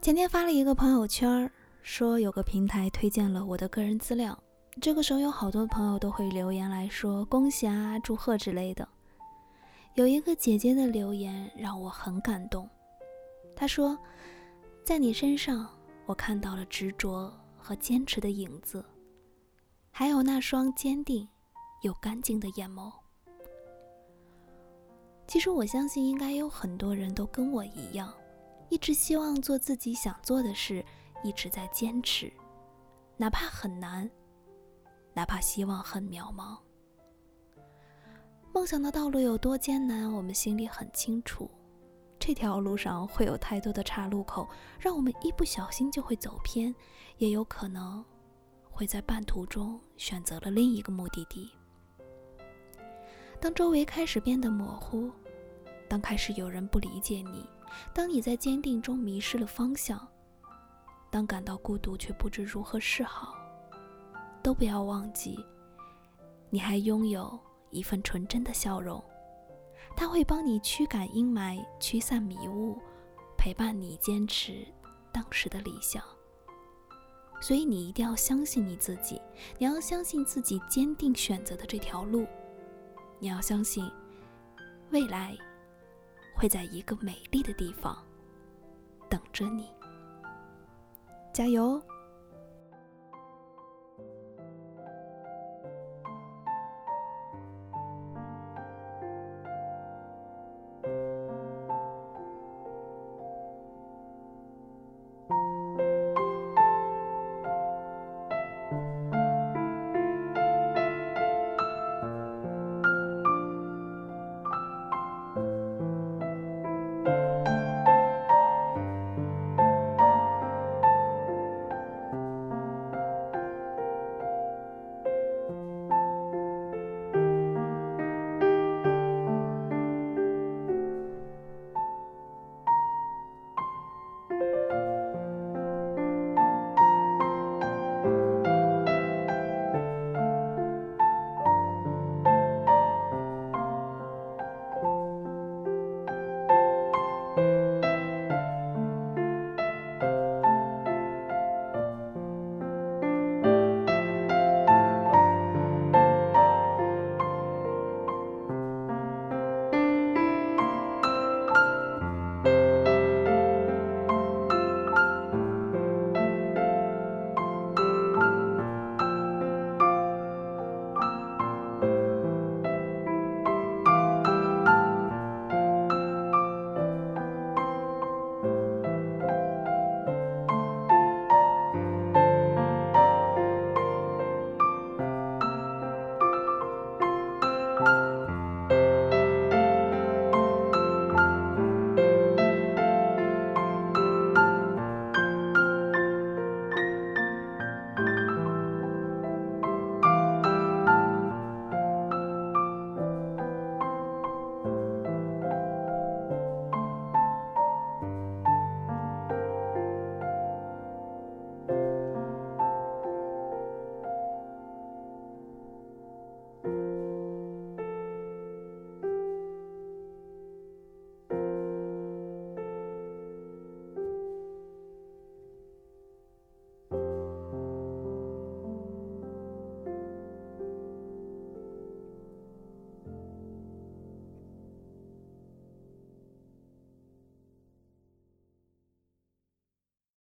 前天发了一个朋友圈，说有个平台推荐了我的个人资料。这个时候有好多朋友都会留言来说恭喜啊、祝贺之类的。有一个姐姐的留言让我很感动，她说：“在你身上，我看到了执着和坚持的影子，还有那双坚定又干净的眼眸。”其实我相信，应该有很多人都跟我一样。一直希望做自己想做的事，一直在坚持，哪怕很难，哪怕希望很渺茫。梦想的道路有多艰难，我们心里很清楚。这条路上会有太多的岔路口，让我们一不小心就会走偏，也有可能会在半途中选择了另一个目的地。当周围开始变得模糊，当开始有人不理解你。当你在坚定中迷失了方向，当感到孤独却不知如何是好，都不要忘记，你还拥有一份纯真的笑容，它会帮你驱赶阴霾、驱散迷雾，陪伴你坚持当时的理想。所以你一定要相信你自己，你要相信自己坚定选择的这条路，你要相信未来。会在一个美丽的地方等着你，加油！